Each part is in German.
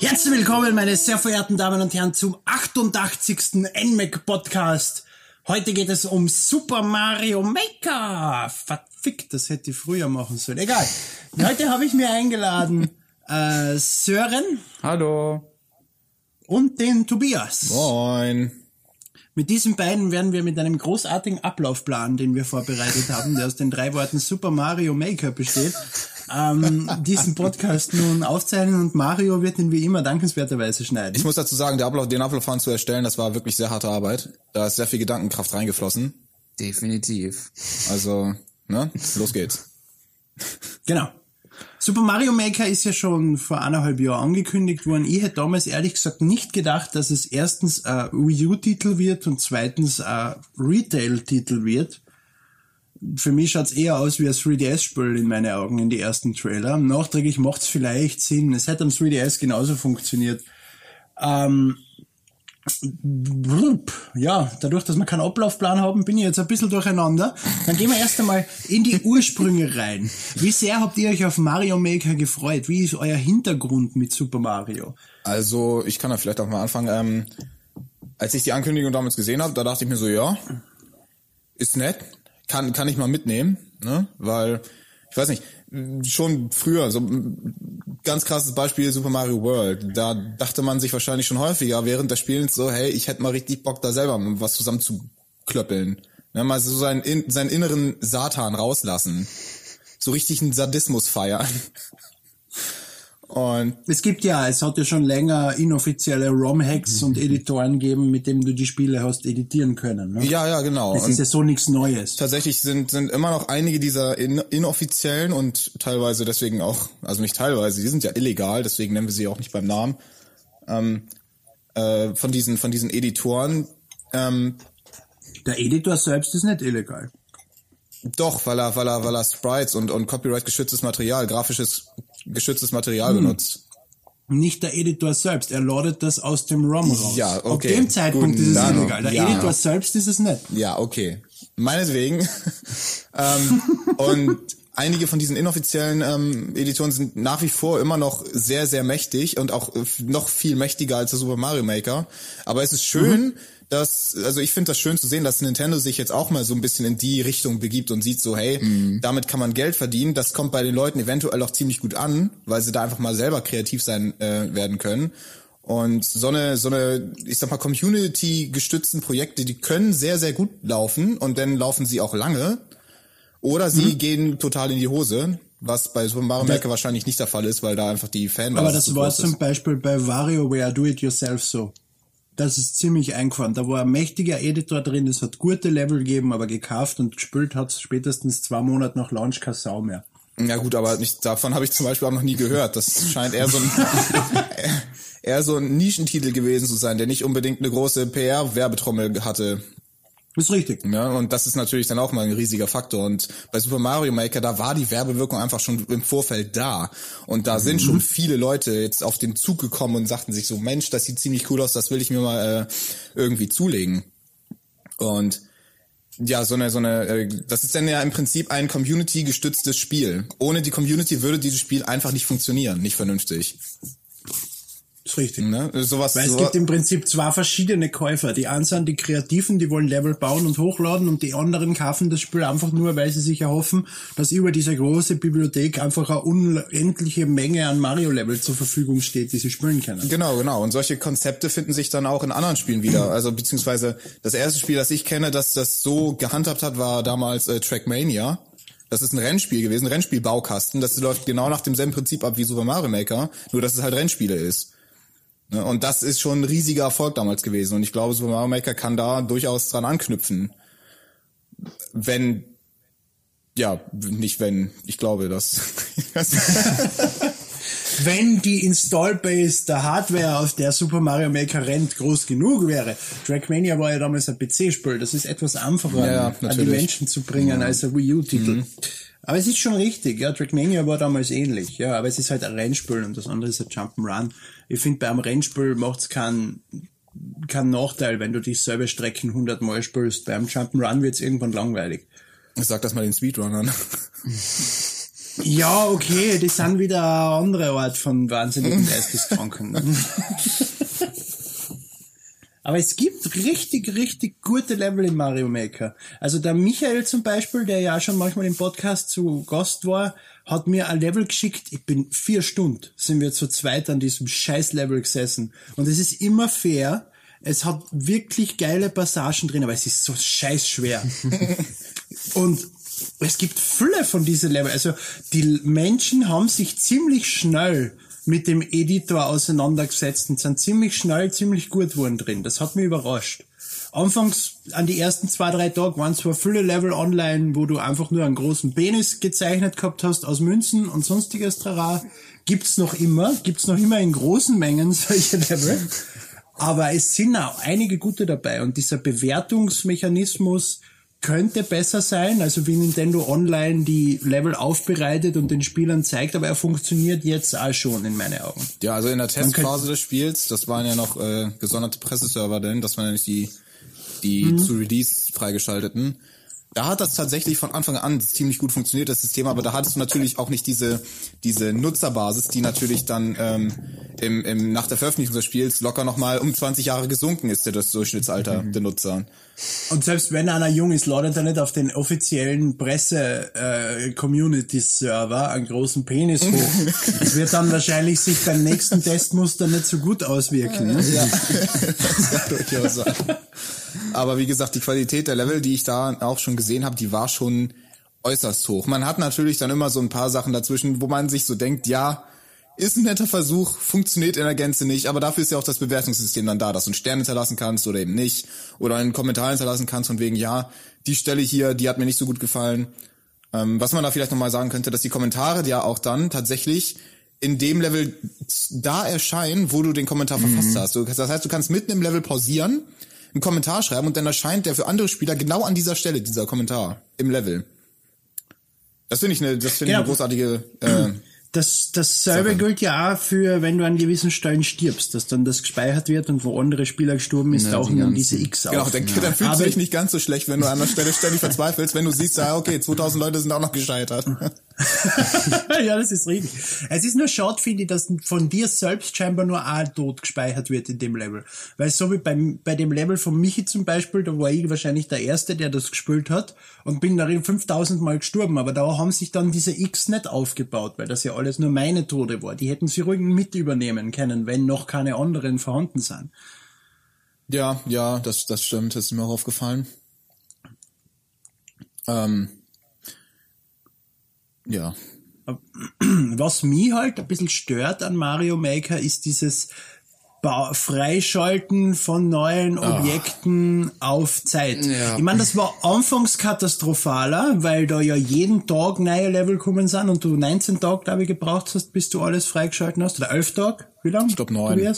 Herzlich willkommen, meine sehr verehrten Damen und Herren, zum 88. NMAC Podcast. Heute geht es um Super Mario Maker. Verfickt, das hätte ich früher machen sollen. Egal. Heute habe ich mir eingeladen äh, Sören. Hallo. Und den Tobias. Moin. Mit diesen beiden werden wir mit einem großartigen Ablaufplan, den wir vorbereitet haben, der aus den drei Worten Super Mario Maker besteht, ähm, diesen Podcast nun aufzeichnen und Mario wird ihn wie immer dankenswerterweise schneiden. Ich muss dazu sagen, der Ablauf, den Ablaufplan zu erstellen, das war wirklich sehr harte Arbeit. Da ist sehr viel Gedankenkraft reingeflossen. Definitiv. Also, ne? Los geht's. Genau. Super Mario Maker ist ja schon vor eineinhalb Jahren angekündigt worden. Ich hätte damals ehrlich gesagt nicht gedacht, dass es erstens ein Wii U-Titel wird und zweitens ein Retail-Titel wird. Für mich schaut's eher aus wie ein 3DS-Spiel in meinen Augen in die ersten Trailer. Nachträglich macht's vielleicht Sinn. Es hätte am 3DS genauso funktioniert. Ähm, ja, dadurch, dass wir keinen Ablaufplan haben, bin ich jetzt ein bisschen durcheinander. Dann gehen wir erst einmal in die Ursprünge rein. Wie sehr habt ihr euch auf Mario Maker gefreut? Wie ist euer Hintergrund mit Super Mario? Also, ich kann da vielleicht auch mal anfangen. Ähm, als ich die Ankündigung damals gesehen habe, da dachte ich mir so, ja, ist nett, kann, kann ich mal mitnehmen, ne? Weil, ich weiß nicht, schon früher, so ganz krasses Beispiel Super Mario World. Da dachte man sich wahrscheinlich schon häufiger während des Spielens so, hey, ich hätte mal richtig Bock, da selber was zusammen zu klöppeln. Ne, mal so seinen, seinen inneren Satan rauslassen. So richtig einen Sadismus feiern. Und es gibt ja, es hat ja schon länger inoffizielle ROM-Hacks und Editoren gegeben, mit denen du die Spiele hast editieren können. Ne? Ja, ja, genau. Das ist ja so nichts Neues. Tatsächlich sind sind immer noch einige dieser in, inoffiziellen und teilweise deswegen auch, also nicht teilweise, die sind ja illegal, deswegen nennen wir sie auch nicht beim Namen. Ähm, äh, von diesen von diesen Editoren. Ähm, Der Editor selbst ist nicht illegal. Doch, weil er, weil er, weil er Sprites und, und Copyright geschütztes Material, grafisches geschütztes Material hm. benutzt. Nicht der Editor selbst, er ladet das aus dem ROM raus. Ja, okay. Auf dem Zeitpunkt Gut, ist es illegal. Der ja. Editor selbst ist es nicht. Ja, okay. Meinetwegen. ähm, und einige von diesen inoffiziellen ähm, Editoren sind nach wie vor immer noch sehr, sehr mächtig und auch noch viel mächtiger als der Super Mario Maker. Aber es ist schön, mhm dass, also ich finde das schön zu sehen, dass Nintendo sich jetzt auch mal so ein bisschen in die Richtung begibt und sieht so, hey, mhm. damit kann man Geld verdienen. Das kommt bei den Leuten eventuell auch ziemlich gut an, weil sie da einfach mal selber kreativ sein äh, werden können. Und so eine, so eine, ich sag mal, Community-gestützten Projekte, die können sehr, sehr gut laufen und dann laufen sie auch lange. Oder sie mhm. gehen total in die Hose, was bei Super Mario Maker wahrscheinlich nicht der Fall ist, weil da einfach die Fanbase Aber das war zum Beispiel bei WarioWare Do It Yourself so das ist ziemlich eingefahren. Da war ein mächtiger Editor drin, es hat gute Level gegeben, aber gekauft und gespielt hat spätestens zwei Monate nach Launch keine Sau mehr. Ja gut, aber nicht, davon habe ich zum Beispiel auch noch nie gehört. Das scheint eher so ein eher so ein Nischentitel gewesen zu sein, der nicht unbedingt eine große PR-Werbetrommel hatte. Ist richtig. Ja, und das ist natürlich dann auch mal ein riesiger Faktor. Und bei Super Mario Maker, da war die Werbewirkung einfach schon im Vorfeld da. Und da sind mhm. schon viele Leute jetzt auf den Zug gekommen und sagten sich so, Mensch, das sieht ziemlich cool aus, das will ich mir mal äh, irgendwie zulegen. Und ja, so eine, so eine, äh, das ist dann ja im Prinzip ein Community-gestütztes Spiel. Ohne die Community würde dieses Spiel einfach nicht funktionieren, nicht vernünftig. Ist richtig. Ne? Sowas, Weil es gibt im Prinzip zwei verschiedene Käufer. Die einen sind die Kreativen, die wollen Level bauen und hochladen und die anderen kaufen das Spiel einfach nur, weil sie sich erhoffen, dass über diese große Bibliothek einfach eine unendliche Menge an Mario-Level zur Verfügung steht, die sie spielen können. Genau, genau. Und solche Konzepte finden sich dann auch in anderen Spielen wieder. Also beziehungsweise das erste Spiel, das ich kenne, das das so gehandhabt hat, war damals äh, Trackmania. Das ist ein Rennspiel gewesen, ein Rennspielbaukasten. Das läuft genau nach demselben Prinzip ab wie Super Mario Maker, nur dass es halt Rennspiele ist. Ne, und das ist schon ein riesiger Erfolg damals gewesen. Und ich glaube, Super Mario Maker kann da durchaus dran anknüpfen. Wenn, ja, nicht wenn, ich glaube, dass. wenn die Installbase der Hardware, auf der Super Mario Maker rennt, groß genug wäre. Trackmania war ja damals ein PC-Spiel. Das ist etwas einfacher Ja, ja, an die Menschen zu bringen als ein Wii U-Titel. Mhm. Aber es ist schon richtig, ja, Trackmania war damals ähnlich, ja, aber es ist halt ein Rennspiel und das andere ist ein Jump'n'Run. Ich finde, bei einem Rennspiel macht's keinen keinen Nachteil, wenn du dieselbe Strecken 100 Mal spielst. Beim Jump'n'Run wird's irgendwann langweilig. Sag das mal den Speedrunnern. Ja, okay, das sind wieder eine andere Art von wahnsinnigen Geisteskranken. Aber es gibt richtig, richtig gute Level in Mario Maker. Also der Michael zum Beispiel, der ja schon manchmal im Podcast zu Gast war, hat mir ein Level geschickt. Ich bin vier Stunden, sind wir zu zweit an diesem scheiß Level gesessen. Und es ist immer fair. Es hat wirklich geile Passagen drin, aber es ist so scheiß schwer. Und es gibt Fülle von diesen Level. Also die Menschen haben sich ziemlich schnell mit dem Editor auseinandergesetzt und sind ziemlich schnell, ziemlich gut geworden drin. Das hat mich überrascht. Anfangs, an die ersten zwei, drei Tage waren zwar viele Level online, wo du einfach nur einen großen Penis gezeichnet gehabt hast aus Münzen und sonstiges Trara. Gibt's noch immer, gibt's noch immer in großen Mengen solche Level. Aber es sind auch einige gute dabei und dieser Bewertungsmechanismus könnte besser sein, also wie Nintendo Online die Level aufbereitet und den Spielern zeigt, aber er funktioniert jetzt auch schon in meinen Augen. Ja, also in der Testphase des Spiels, das waren ja noch äh, gesonderte Presseserver denn, das waren ja nicht die, die Mhm. zu Release freigeschalteten. Da hat das tatsächlich von Anfang an ziemlich gut funktioniert, das System, aber da hattest du natürlich auch nicht diese, diese Nutzerbasis, die natürlich dann ähm, im, im, nach der Veröffentlichung des Spiels locker nochmal um 20 Jahre gesunken ist, der das Durchschnittsalter Mhm. der Nutzer. Und selbst wenn einer jung ist, ladet er nicht auf den offiziellen Presse-Community-Server einen großen Penis hoch. Das wird dann wahrscheinlich sich beim nächsten Testmuster nicht so gut auswirken. Ne? Ja, das kann durchaus sein. Aber wie gesagt, die Qualität der Level, die ich da auch schon gesehen habe, die war schon äußerst hoch. Man hat natürlich dann immer so ein paar Sachen dazwischen, wo man sich so denkt, ja, ist ein netter Versuch, funktioniert in der Gänze nicht, aber dafür ist ja auch das Bewertungssystem dann da, dass du einen Stern hinterlassen kannst oder eben nicht. Oder einen Kommentar hinterlassen kannst von wegen, ja, die Stelle hier, die hat mir nicht so gut gefallen. Ähm, was man da vielleicht nochmal sagen könnte, dass die Kommentare ja auch dann tatsächlich in dem Level da erscheinen, wo du den Kommentar verfasst hast. Das heißt, du kannst mitten im Level pausieren, einen Kommentar schreiben und dann erscheint der für andere Spieler genau an dieser Stelle, dieser Kommentar im Level. Das finde ich eine, das finde ich Genau. eine großartige, äh, Das, dasselbe gilt ja auch für, wenn du an gewissen Stellen stirbst, dass dann das gespeichert wird und wo andere Spieler gestorben ist, tauchen dann diese X auf. Genau, dann, dann fühlst Aber- du dich nicht ganz so schlecht, wenn du an der Stelle ständig verzweifelst, wenn du siehst, ja, okay, 2000 Leute sind auch noch gescheitert. ja, das ist richtig. Es ist nur schade, finde ich, dass von dir selbst scheinbar nur ein Tod gespeichert wird in dem Level. Weil so wie beim, bei dem Level von Michi zum Beispiel, da war ich wahrscheinlich der Erste, der das gespielt hat und bin darin 5000 Mal gestorben. Aber da haben sich dann diese X nicht aufgebaut, weil das ja alles nur meine Tode war. Die hätten sie ruhig mit übernehmen können, wenn noch keine anderen vorhanden sind. Ja, ja, das, das stimmt, das ist mir auch aufgefallen. Ähm, ja. Äh, was mich halt ein bisschen stört an Mario Maker ist dieses Ba Freischalten von neuen ah. Objekten oh. auf Zeit. Ja. Ich meine, das war anfangs katastrophaler, weil da ja jeden Tag neue Level kommen sind und du 19 Tage, glaube ich, gebraucht hast, bis du alles freigeschalten hast. Oder 11 Tage? Wie lange? Ich glaube 9.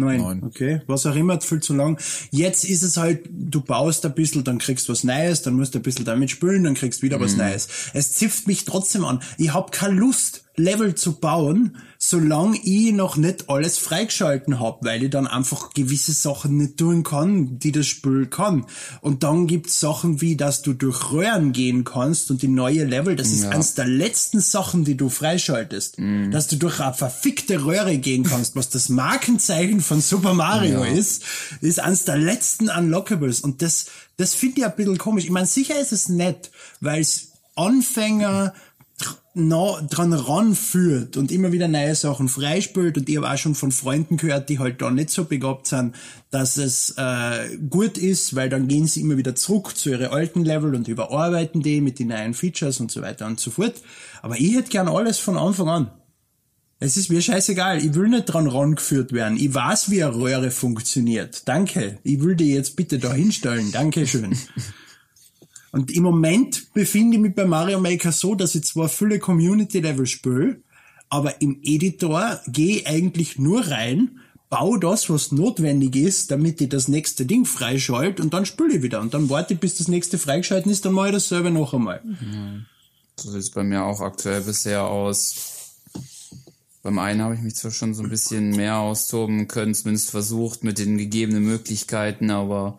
Neun. Neun. Okay. Was auch immer, viel zu lang. Jetzt ist es halt, du baust ein bisschen, dann kriegst du was Neues, dann musst du ein bisschen damit spülen, dann kriegst du wieder Mhm. was Neues. Es zipft mich trotzdem an. Ich hab keine Lust, Level zu bauen, solange ich noch nicht alles freigeschalten hab, weil ich dann einfach gewisse Sachen nicht tun kann, die das Spiel kann. Und dann gibt's Sachen wie, dass du durch Röhren gehen kannst und die neue Level, das ist eines der letzten Sachen, die du freischaltest. Dass du durch eine verfickte Röhre gehen kannst, was das Markenzeichen von Super Mario ist, ist eines der letzten Unlockables. Und das, das finde ich ein bisschen komisch. Ich meine, sicher ist es nett, weil es Anfänger dr- na, dran ranführt und immer wieder neue Sachen freispielt und ich habe auch schon von Freunden gehört, die halt da nicht so begabt sind, dass es äh, gut ist, weil dann gehen sie immer wieder zurück zu ihren alten Level und überarbeiten die mit den neuen Features und so weiter und so fort. Aber ich hätte gern alles von Anfang an. Es ist mir scheißegal, ich will nicht dran rangeführt werden. Ich weiß, wie eine Röhre funktioniert. Danke. Ich will die jetzt bitte da hinstellen. Dankeschön. Und im Moment befinde ich mich bei Mario Maker so, dass ich zwar viele Community-Level spiele, aber im Editor gehe ich eigentlich nur rein, bau das, was notwendig ist, damit ich das nächste Ding freischalte und dann spüle ich wieder. Und dann warte ich, bis das nächste freigeschalten ist, dann mache ich das selber noch einmal. So sieht es bei mir auch aktuell bisher aus. Beim einen habe ich mich zwar schon so ein bisschen mehr austoben können, zumindest versucht mit den gegebenen Möglichkeiten, aber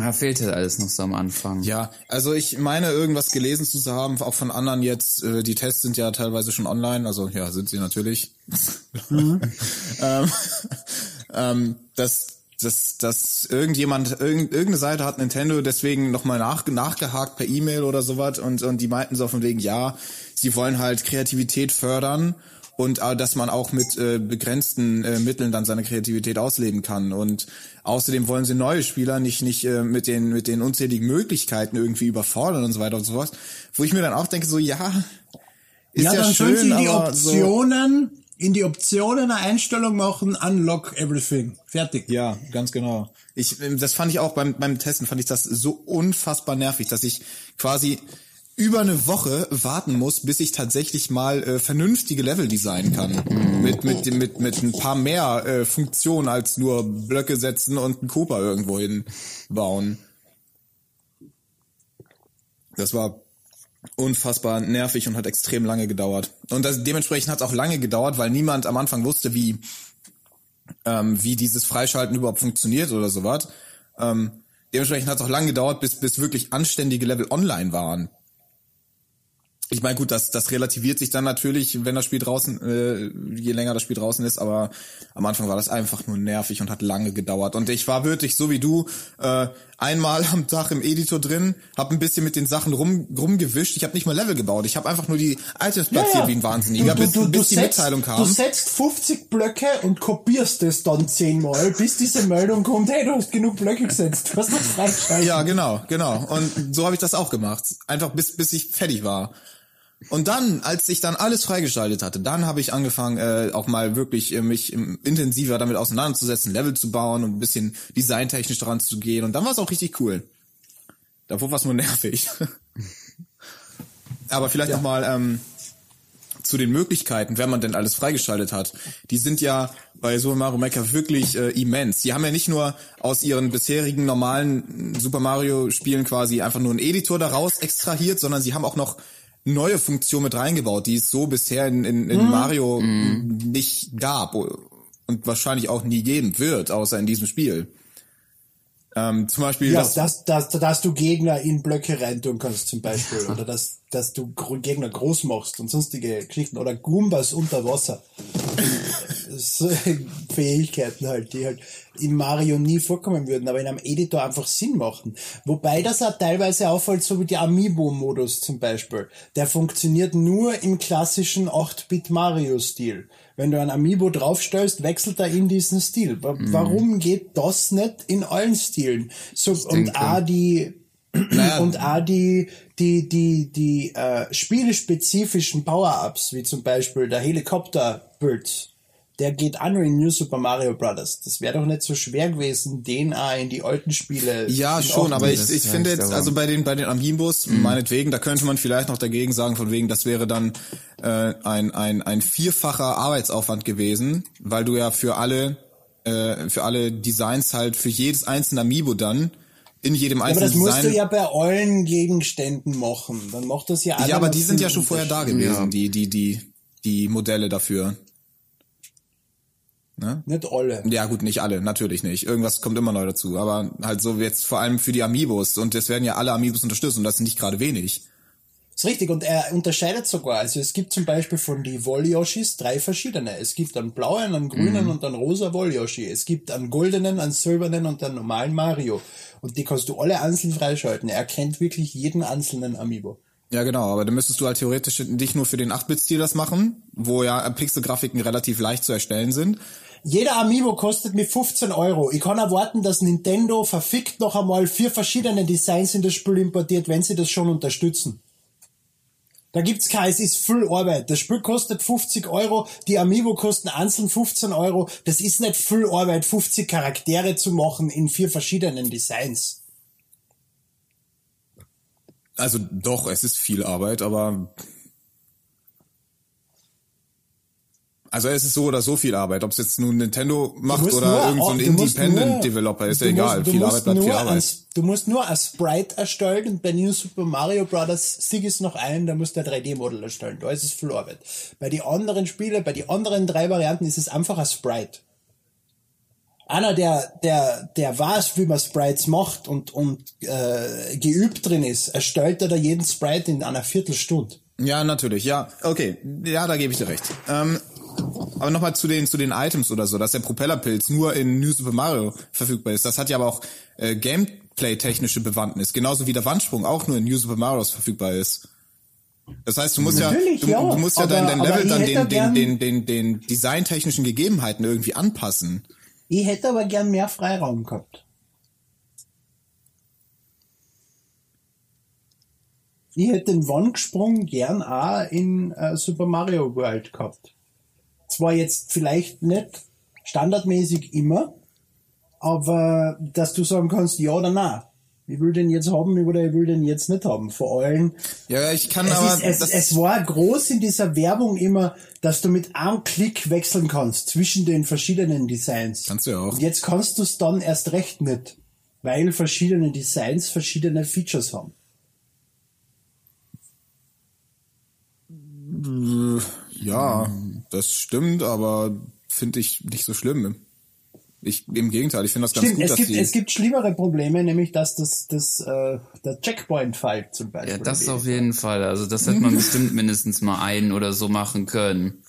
ja, fehlt halt alles noch so am Anfang. Ja, also ich meine irgendwas gelesen zu haben, auch von anderen jetzt, äh, die Tests sind ja teilweise schon online, also ja, sind sie natürlich. Mhm. ähm, ähm, dass, dass, dass irgendjemand, irgend, irgendeine Seite hat Nintendo deswegen nochmal nach, nachgehakt per E-Mail oder sowas und, und die meinten so von wegen, ja, sie wollen halt Kreativität fördern und äh, dass man auch mit äh, begrenzten äh, Mitteln dann seine Kreativität ausleben kann und außerdem wollen sie neue Spieler nicht nicht äh, mit den mit den unzähligen Möglichkeiten irgendwie überfordern und so weiter und so fort wo ich mir dann auch denke so ja ist ja, ja dann schön, sie die Optionen so in die Optionen eine Einstellung machen, unlock everything. Fertig. Ja, ganz genau. Ich, ähm, das fand ich auch beim, beim Testen, fand ich das so unfassbar nervig, dass ich quasi über eine Woche warten muss, bis ich tatsächlich mal äh, vernünftige Level designen kann. Mit, mit, mit, mit ein paar mehr äh, Funktionen als nur Blöcke setzen und einen Cooper irgendwo hinbauen. Das war unfassbar nervig und hat extrem lange gedauert. Und das, dementsprechend hat es auch lange gedauert, weil niemand am Anfang wusste, wie, ähm, wie dieses Freischalten überhaupt funktioniert oder sowas. Ähm, dementsprechend hat es auch lange gedauert, bis, bis wirklich anständige Level online waren. Ich meine, gut, das, das relativiert sich dann natürlich, wenn das Spiel draußen, äh, je länger das Spiel draußen ist, aber am Anfang war das einfach nur nervig und hat lange gedauert. Und ich war wirklich so wie du, äh, einmal am Tag im Editor drin, habe ein bisschen mit den Sachen rum, rumgewischt. Ich habe nicht mal Level gebaut. Ich habe einfach nur die Items platziert ja, ja. wie ein Wahnsinniger, bis, du, du, bis die setzt, Mitteilung kam. Du setzt 50 Blöcke und kopierst es dann zehnmal, bis diese Meldung kommt, hey, du hast genug Blöcke gesetzt, du hast das freigeschaltet. Ja, genau, genau. Und so habe ich das auch gemacht. Einfach bis, bis ich fertig war. Und dann, als ich dann alles freigeschaltet hatte, dann habe ich angefangen, äh, auch mal wirklich äh, mich im, intensiver damit auseinanderzusetzen, Level zu bauen und ein bisschen designtechnisch dran zu gehen. Und dann war es auch richtig cool. Davor war es nur nervig. Aber vielleicht ja. nochmal ähm, zu den Möglichkeiten, wenn man denn alles freigeschaltet hat. Die sind ja bei Super Mario Maker wirklich äh, immens. Die haben ja nicht nur aus ihren bisherigen normalen Super Mario Spielen quasi einfach nur einen Editor daraus extrahiert, sondern sie haben auch noch neue Funktion mit reingebaut, die es so bisher in, in, in mm. Mario mm. nicht gab und wahrscheinlich auch nie geben wird, außer in diesem Spiel. Ähm, zum Beispiel, ja, dass, dass, dass du Gegner in Blöcke reintun kannst zum Beispiel oder dass, dass du Gegner groß machst und sonstige Geschichten oder Goombas unter Wasser. Fähigkeiten halt, die halt in Mario nie vorkommen würden, aber in einem Editor einfach Sinn machen. Wobei das auch teilweise auffällt, so wie der Amiibo-Modus zum Beispiel. Der funktioniert nur im klassischen 8-Bit Mario-Stil. Wenn du ein Amiibo draufstellst, wechselt er in diesen Stil. Mhm. Warum geht das nicht in allen Stilen? So, und A, die, naja. und auch die, die, die, die äh, spielespezifischen Power-Ups, wie zum Beispiel der Helikopter-Bild, der geht an in New Super Mario Bros. Das wäre doch nicht so schwer gewesen, den auch in die alten Spiele. Ja, schon, aber ich, ich finde jetzt, also bei den bei den Amiibos, mhm. meinetwegen, da könnte man vielleicht noch dagegen sagen, von wegen, das wäre dann äh, ein ein ein vierfacher Arbeitsaufwand gewesen, weil du ja für alle äh, für alle Designs halt für jedes einzelne Amiibo dann in jedem einzelnen ja, aber das musst du ja bei allen Gegenständen machen. Dann macht das ja Ja, aber die sind ja schon vorher da gewesen, ja. die die die die Modelle dafür. Ne? Nicht alle. Ja gut, nicht alle, natürlich nicht. Irgendwas kommt immer neu dazu. Aber halt so jetzt vor allem für die Amiibos. Und es werden ja alle Amiibos unterstützt und das sind nicht gerade wenig. ist richtig. Und er unterscheidet sogar. Also es gibt zum Beispiel von die Wollyoshis drei verschiedene. Es gibt einen blauen, einen grünen mhm. und einen rosa Wollyoshi. Es gibt einen goldenen, einen silbernen und einen normalen Mario. Und die kannst du alle einzeln freischalten. Er kennt wirklich jeden einzelnen Amiibo. Ja, genau, aber dann müsstest du halt theoretisch nicht nur für den 8-Bit-Stil das machen, wo ja Pixelgrafiken relativ leicht zu erstellen sind, jeder Amiibo kostet mir 15 Euro. Ich kann erwarten, dass Nintendo verfickt noch einmal vier verschiedene Designs in das Spiel importiert, wenn sie das schon unterstützen. Da gibt's kein, es ist viel Arbeit. Das Spiel kostet 50 Euro, die Amiibo kosten einzeln 15 Euro. Das ist nicht viel Arbeit, 50 Charaktere zu machen in vier verschiedenen Designs. Also doch, es ist viel Arbeit, aber Also es ist so oder so viel Arbeit, ob es jetzt nun Nintendo macht oder irgendein so Independent-Developer, ist ja egal. musst- viel musst Arbeit bleibt viel nur Arbeit. ein- Du musst nur ein Sprite erstellen und bei New Super Mario Bros. sieg es noch ein, da musst du ein 3D-Model erstellen. Da ist es viel Arbeit. Bei den anderen Spielen, bei den anderen drei Varianten ist es einfach ein Sprite. Einer, der, der, der weiß, wie man Sprites macht und, und äh, geübt drin ist, erstellt er da jeden Sprite in einer Viertelstunde. Ja, natürlich, ja. Okay, ja, da gebe ich dir recht. Ähm, aber nochmal zu den, zu den Items oder so, dass der Propellerpilz nur in New Super Mario verfügbar ist. Das hat ja aber auch äh, Gameplay-technische Bewandtnis. Genauso wie der Wandsprung auch nur in New Super Mario verfügbar ist. Das heißt, du musst Natürlich, ja, du, ja, du musst ja aber- dein, dein Level dann den, den, den, den, den designtechnischen Gegebenheiten irgendwie anpassen. Ich hätte aber gern mehr Freiraum gehabt. Ich hätte den Wandsprung gern auch in äh, Super Mario World gehabt. Zwar jetzt vielleicht nicht standardmäßig immer, aber dass du sagen kannst, ja oder nein. Ich will den jetzt haben oder ich will den jetzt nicht haben. Vor allem, Ja, ich kann es, aber... ist, es, es war groß in dieser Werbung immer, dass du mit einem Klick wechseln kannst zwischen den verschiedenen Designs. Kannst du ja auch. Und jetzt kannst du es dann erst recht nicht, weil verschiedene Designs verschiedene Features haben. ja, das stimmt, aber finde ich nicht so schlimm. Ich, Im Gegenteil, ich finde das ganz Stimmt, gut, es dass gibt, die... es gibt schlimmere Probleme, nämlich dass das, das, äh, der Checkpoint fällt zum Beispiel. Ja, das auf jeden Fall. Also das hätte man bestimmt mindestens mal einen oder so machen können.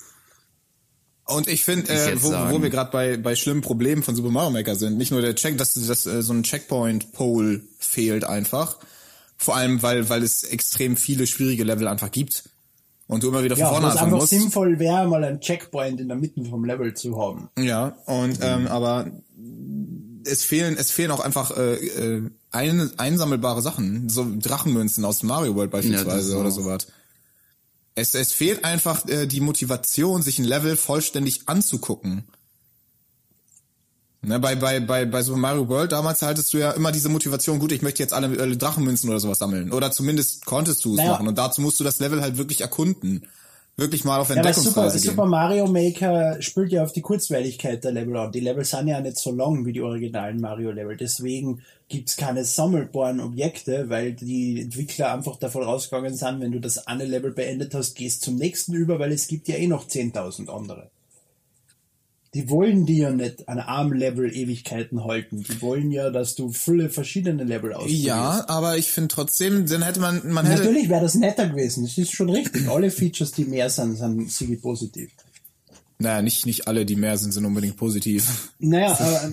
Und ich finde, äh, wo, wo wir gerade bei, bei schlimmen Problemen von Super Mario Maker sind, nicht nur der Check, dass, dass äh, so ein Checkpoint-Pole fehlt einfach. Vor allem, weil, weil es extrem viele schwierige Level einfach gibt. Und du immer wieder von ja, vorne was anfangen einfach musst. sinnvoll wäre, mal einen Checkpoint in der Mitte vom Level zu haben. Ja, und ähm, aber es fehlen, es fehlen auch einfach äh, äh, ein, einsammelbare Sachen, so Drachenmünzen aus Mario World beispielsweise Ja, oder sowas. Es, es fehlt einfach äh, die Motivation, sich ein Level vollständig anzugucken. Ne, bei, bei, bei, bei Super Mario World damals hattest du ja immer diese Motivation, gut, ich möchte jetzt alle, alle Drachenmünzen oder sowas sammeln. Oder zumindest konntest du es Naja. machen. Und dazu musst du das Level halt wirklich erkunden. Wirklich mal auf Ja, weil Super, Entdeckungsreise gehen. Super Mario Maker spielt ja auf die Kurzweiligkeit der Level an. Die Level sind ja nicht so lang wie die originalen Mario-Level. Deswegen gibt's keine sammelbaren Objekte, weil die Entwickler einfach davon rausgegangen sind, wenn du das eine Level beendet hast, gehst zum nächsten über, weil es gibt ja eh noch 10.000 andere. Die wollen die ja nicht an einem Level Ewigkeiten halten. Die wollen ja, dass du viele verschiedene Level ausprobierst. Ja, aber ich finde trotzdem, dann hätte man, man hätte, Natürlich wäre das netter gewesen. Das ist schon richtig. Alle Features, die mehr sind, sind siege positiv. Naja, nicht, nicht alle, die mehr sind, sind unbedingt positiv. Naja, aber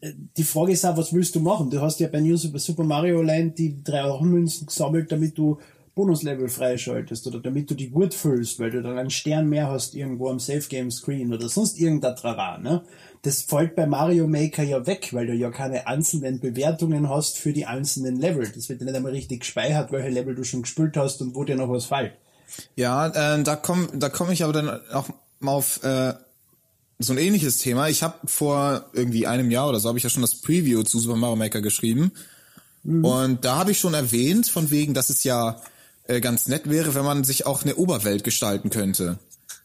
äh, die Frage ist auch, was willst du machen? Du hast ja bei New Super, Super Mario Land die drei Münzen gesammelt, damit du Bonuslevel freischaltest oder damit du die gut füllst, weil du dann einen Stern mehr hast irgendwo am Safe Game Screen oder sonst irgendein Trara, ne? Das fällt bei Mario Maker ja weg, weil du ja keine einzelnen Bewertungen hast für die einzelnen Level. Das wird ja nicht einmal richtig gespeichert, welche Level du schon gespielt hast und wo dir noch was fällt. Ja, äh, da komme da komm ich aber dann auch mal auf äh, so ein ähnliches Thema. Ich habe vor irgendwie einem Jahr oder so habe ich ja schon das Preview zu Super Mario Maker geschrieben. Und da habe ich schon erwähnt, von wegen, dass es ja äh, ganz nett wäre, wenn man sich auch eine Oberwelt gestalten könnte.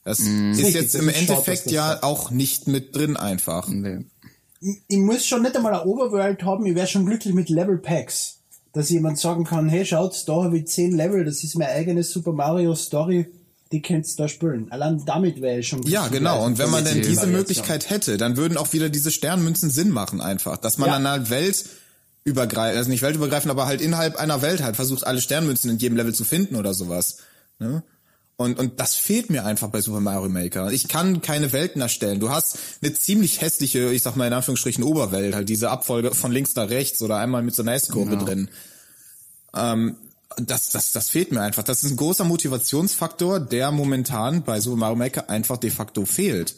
Das ist Richtig, jetzt im ist Endeffekt ja auch nicht mit drin einfach. Nee. ich muss schon nicht einmal eine Overworld haben, ich wäre schon glücklich mit Level Packs. Dass jemand sagen kann, hey, schaut, da habe ich 10 Level, das ist meine eigene Super Mario Story, die könnt's da spielen. Allein damit wäre ich schon Ja, genau. Und wenn man denn diese Variation. Möglichkeit hätte, dann würden auch wieder diese Sternmünzen Sinn machen einfach. Dass man Ja. dann halt weltübergreifend, also nicht weltübergreifend, aber halt innerhalb einer Welt halt versucht, alle Sternmünzen in jedem Level zu finden oder sowas. Ne? Und, und das fehlt mir einfach bei Super Mario Maker. Ich kann keine Welten erstellen. Du hast eine ziemlich hässliche, ich sag mal in Anführungsstrichen Oberwelt, halt diese Abfolge von links nach rechts oder einmal mit so einer S-Kurve Genau. drin. Ähm, das, das, das fehlt mir einfach. Das ist ein großer Motivationsfaktor, der momentan bei Super Mario Maker einfach de facto fehlt.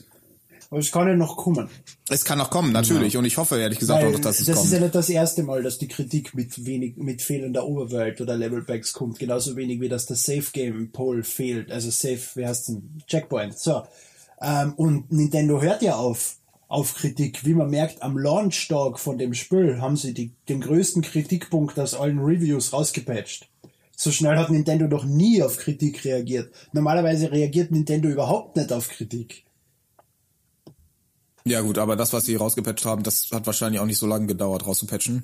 Aber es kann ja noch kommen. Es kann noch kommen, natürlich. Und ich hoffe ehrlich gesagt Weil auch, dass es das kommt. ist ja nicht das erste Mal, dass die Kritik mit wenig, mit fehlender Overworld oder Level Packs kommt. Genauso wenig wie dass der Safe Game Pole fehlt. Also Safe, wie heißt denn? Checkpoint. So. Ähm, und Nintendo hört ja auf, auf Kritik. Wie man merkt, am Launch-Tag von dem Spiel haben sie die, den größten Kritikpunkt aus allen Reviews rausgepatcht. So schnell hat Nintendo noch nie auf Kritik reagiert. Normalerweise reagiert Nintendo überhaupt nicht auf Kritik. Ja gut, aber das, was sie rausgepatcht haben, das hat wahrscheinlich auch nicht so lange gedauert, rauszupatchen.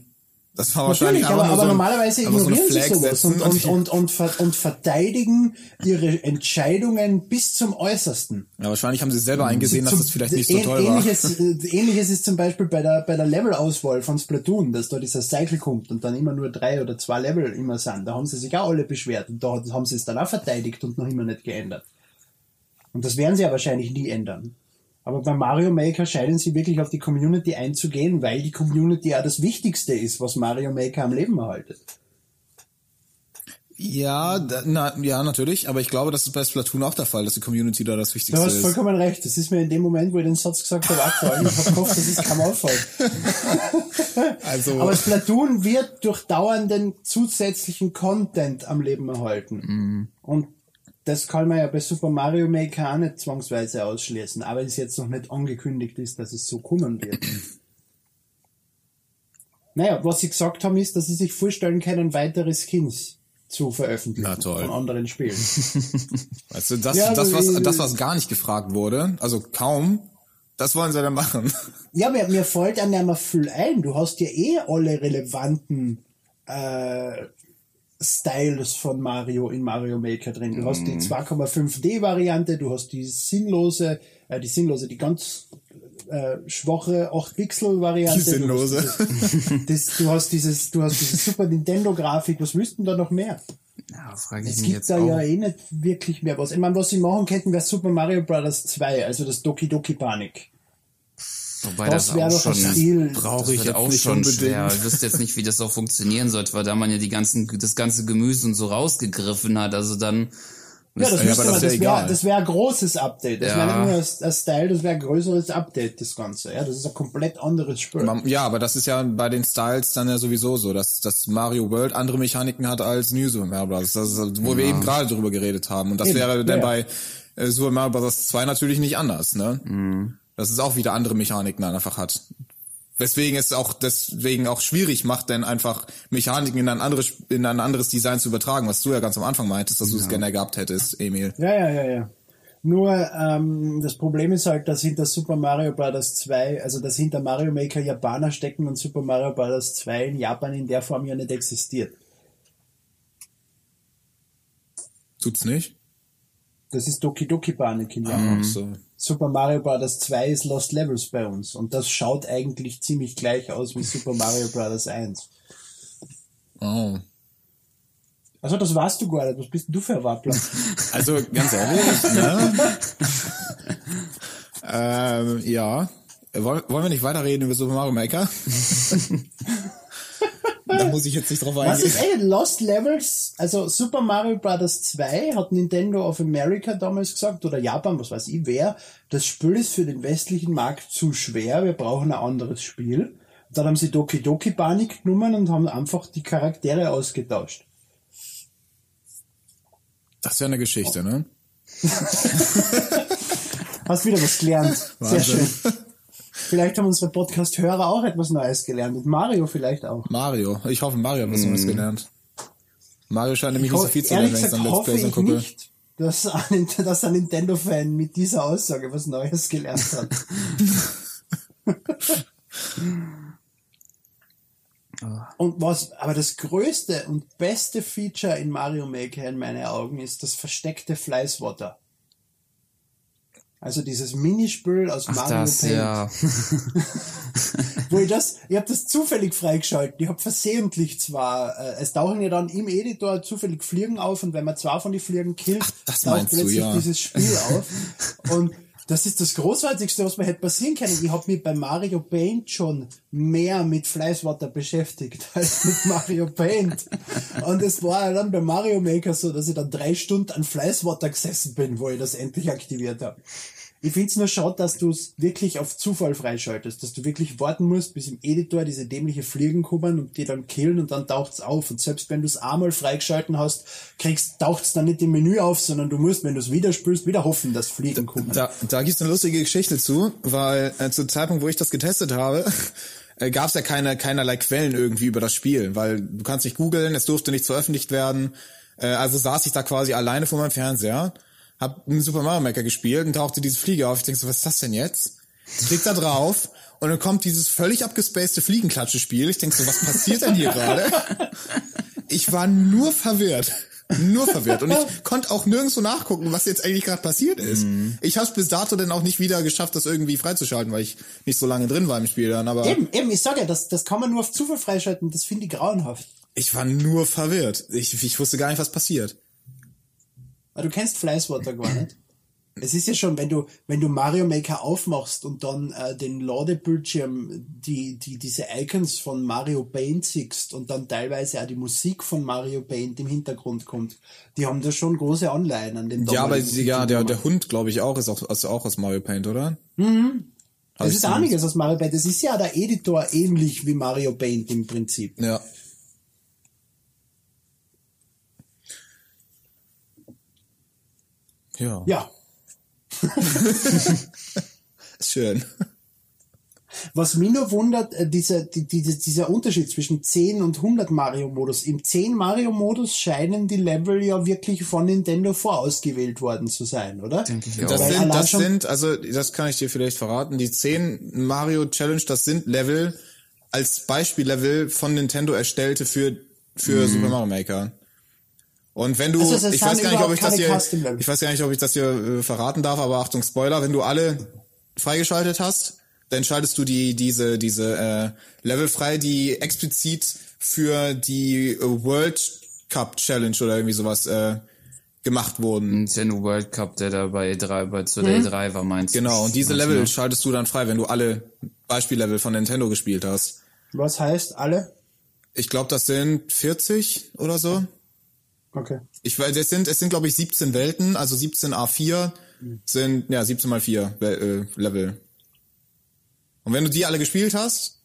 Das war Natürlich, wahrscheinlich aber, aber so ein- normalerweise einfach so ignorieren sie sowas und, und, und, und, ver- und verteidigen ihre Entscheidungen bis zum Äußersten. Ja, wahrscheinlich haben sie selber eingesehen, dass das vielleicht nicht so toll war. ähnliches, äh, Ähnliches ist zum Beispiel bei der, bei der Levelauswahl von Splatoon, dass da dieser Cycle kommt und dann immer nur drei oder zwei Level immer sind. Da haben sie sich auch alle beschwert und da haben sie es dann auch verteidigt und noch immer nicht geändert. Und das werden sie ja wahrscheinlich nie ändern. Aber bei Mario Maker scheinen sie wirklich auf die Community einzugehen, weil die Community ja das Wichtigste ist, was Mario Maker am Leben erhaltet. Ja, na, ja, natürlich, aber ich glaube, das ist bei Splatoon auch der Fall, dass die Community da das Du Wichtigste hast ist. vollkommen recht. Das ist mir in dem Moment, wo ich den Satz gesagt habe, abgefallen. Ich habe gehofft, das ist kaum auffällt. Also, Aber Splatoon wird durch dauernden zusätzlichen Content am Leben erhalten. Und das kann man ja bei Super Mario Maker auch nicht zwangsweise ausschließen, aber es jetzt noch nicht angekündigt ist, dass es so kommen wird. naja, was sie gesagt haben, ist, dass sie sich vorstellen können, weitere Skins zu veröffentlichen von anderen Spielen. weißt du, das, Ja, das, aber was, das, was gar nicht gefragt wurde, also kaum, das wollen sie dann machen. Ja, mir, mir fällt ja nicht mehr viel ein. Du hast ja eh alle relevanten äh, Styles von Mario in Mario Maker drin. Du hast die 2,5D-Variante, du hast die sinnlose, äh, die sinnlose, die ganz äh, schwache 8-Pixel-Variante. Die sinnlose. Du hast, dieses, das, du hast dieses, du hast diese Super Nintendo-Grafik. Was denn da noch mehr? Ja, frage ich Es mich gibt jetzt da auch. ja eh nicht wirklich mehr was. Ich meine, was sie machen könnten, wäre Super Mario Bros. 2, also das Doki Doki Panik. Wobei das das, wäre auch doch ein schon Stil. Brauche das ich auch nicht schon unbedingt. schwer. Ich wüsste jetzt nicht, wie das auch funktionieren sollte, weil da man ja die ganzen, das ganze Gemüse und so rausgegriffen hat. Also dann Ja, das Ja, aber das das ja wäre das wär ein großes Update. Das Ja. wäre nicht nur ein, ein Style, das wäre ein größeres Update, das Ganze. Ja, das ist ein komplett anderes Spiel. Man- Ja, aber das ist ja bei den Styles dann ja sowieso so, dass, dass Mario World andere Mechaniken hat als New Super Mario Bros. Das ist, wo wir eben gerade drüber geredet haben. Und das Eben, wäre dann ja. bei äh, Super Mario Bros. 2 natürlich nicht anders, ne? Dass es auch wieder andere Mechaniken einfach hat. Weswegen es auch deswegen auch schwierig macht, denn einfach Mechaniken in ein anderes in ein anderes Design zu übertragen, was du ja ganz am Anfang meintest, dass du es gerne gehabt hättest, Emil. Ja, ja, ja, ja. Nur ähm, das Problem ist halt, dass hinter Super Mario Bros. 2, also dass hinter Mario Maker Japaner stecken und Super Mario Bros. 2 in Japan in der Form ja nicht existiert. Tut's nicht? Das ist Doki Doki Panik in Japan. Ach so. Super Mario Bros. 2 ist Lost Levels bei uns und das schaut eigentlich ziemlich gleich aus wie Super Mario Bros. 1. Oh. Also das weißt du gar nicht. Was bist denn du für ein Wappler? Also ganz ehrlich, ne? ähm, ja. Wollen, wollen wir nicht weiterreden über Super Mario Maker? da muss ich jetzt nicht drauf Was eingehen. ist ey, Lost Levels? Also Super Mario Bros. 2 hat Nintendo of America damals gesagt, oder Japan, was weiß ich wer, das Spiel ist für den westlichen Markt zu schwer, wir brauchen ein anderes Spiel. Dann haben sie Doki Doki Panik genommen und haben einfach die Charaktere ausgetauscht. Das ist ja eine Geschichte, ne? Hast wieder was gelernt. Sehr Wahnsinn. schön. Vielleicht haben unsere Podcast-Hörer auch etwas Neues gelernt. Und Mario vielleicht auch. Mario. Ich hoffe, Mario hat was Neues gelernt. Mario scheint nämlich nicht so viel zu Ehrlich lernen, wenn ich gesagt dann Let's hoffe Plays ich angucke. nicht, dass ein, dass ein Nintendo-Fan mit dieser Aussage was Neues gelernt hat. Und was, aber das größte und beste Feature in Mario Maker in meinen Augen ist das versteckte Fleißwater. Also dieses Minispiel aus Ach, Mario das, Paint. ja. Wo ich das, ich habe das zufällig freigeschaltet. Ich habe versehentlich zwar, äh, es tauchen ja dann im Editor zufällig Fliegen auf und wenn man zwei von den Fliegen killt, das taucht meinst du, plötzlich ja. dieses Spiel auf. Und das ist das Großartigste, was mir hätte passieren können. Ich habe mich bei Mario Paint schon mehr mit Fleißwater beschäftigt als mit Mario Paint. Und es war dann bei Mario Maker so, dass ich dann drei Stunden an Fleißwater gesessen bin, wo ich das endlich aktiviert habe. Ich find's nur schade, dass du es wirklich auf Zufall freischaltest, dass du wirklich warten musst, bis im Editor diese dämliche Fliegen kommen und die dann killen und dann taucht's auf. Und selbst wenn du es einmal freigeschalten hast, kriegst, taucht's dann nicht im Menü auf, sondern du musst, wenn du es wieder spürst, wieder hoffen, dass Fliegen kommen. Da, da gibt's eine lustige Geschichte zu, weil äh, zu dem Zeitpunkt, wo ich das getestet habe, äh, gab's ja keine keinerlei Quellen irgendwie über das Spiel, weil du kannst nicht googeln, es durfte nicht veröffentlicht werden. Äh, also saß ich da quasi alleine vor meinem Fernseher, hab einen Super Mario Maker gespielt und tauchte diese Fliege auf. Ich denk so, was ist das denn jetzt? Klick da drauf und dann kommt dieses völlig abgespacede Fliegenklatsche-Spiel. Ich denk so, was passiert denn hier gerade? Ich war nur verwirrt. Nur verwirrt. Und ich konnte auch nirgendwo nachgucken, was jetzt eigentlich gerade passiert ist. Ich habe bis dato dann auch nicht wieder geschafft, das irgendwie freizuschalten, weil ich nicht so lange drin war im Spiel dann. Aber Eben, eben, ich sag ja, das, das kann man nur auf Zufall freischalten, das finde ich grauenhaft. ich war nur verwirrt. Ich, ich wusste gar nicht, was passiert. Aber du kennst Fleißwater gar nicht. Es ist ja schon, wenn du, wenn du Mario Maker aufmachst und dann äh, den Ladebildschirm, die, die, diese Icons von Mario Paint siehst und dann teilweise auch die Musik von Mario Paint im Hintergrund kommt, die haben da schon große Anleihen an den Ja, aber ja, der, der Hund, glaube ich, auch, ist auch, ist auch aus Mario Paint, oder? Es ich ist einiges aus Mario Paint. Es ist ja der Editor ähnlich wie Mario Paint im Prinzip. Ja. Ja. Ja. Schön. Was mich nur wundert, äh, dieser, die, die, dieser Unterschied zwischen 10 und 100 Mario-Modus. Im 10 Mario-Modus scheinen die Level ja wirklich von Nintendo vorausgewählt worden zu sein, oder? Denke ich Das auch. Weil sind, das sind, also das kann ich dir vielleicht verraten, die 10 Mario Challenge, das sind Level als Beispiellevel von Nintendo erstellte für, für Super Mario Maker. Und wenn du, Also ich weiß gar nicht, ob ich das hier, ich weiß gar nicht, ob ich das hier äh, verraten darf, aber Achtung, Spoiler, wenn du alle freigeschaltet hast, dann schaltest du die, diese, diese, äh, Level frei, die explizit für die äh, World Cup Challenge oder irgendwie sowas, äh, gemacht wurden. Nintendo World Cup, der da bei E3, bei zu der E3 war, meinst du? Genau, und diese du Level noch? schaltest du dann frei, wenn du alle Beispiellevel von Nintendo gespielt hast. Was heißt alle? Ich glaube, das sind 40 oder so. Okay. Ich weiß, es sind, es sind glaube ich 17 Welten, also 17 A4 sind, ja, 17 mal 4 Wel- äh, Level. Und wenn du die alle gespielt hast,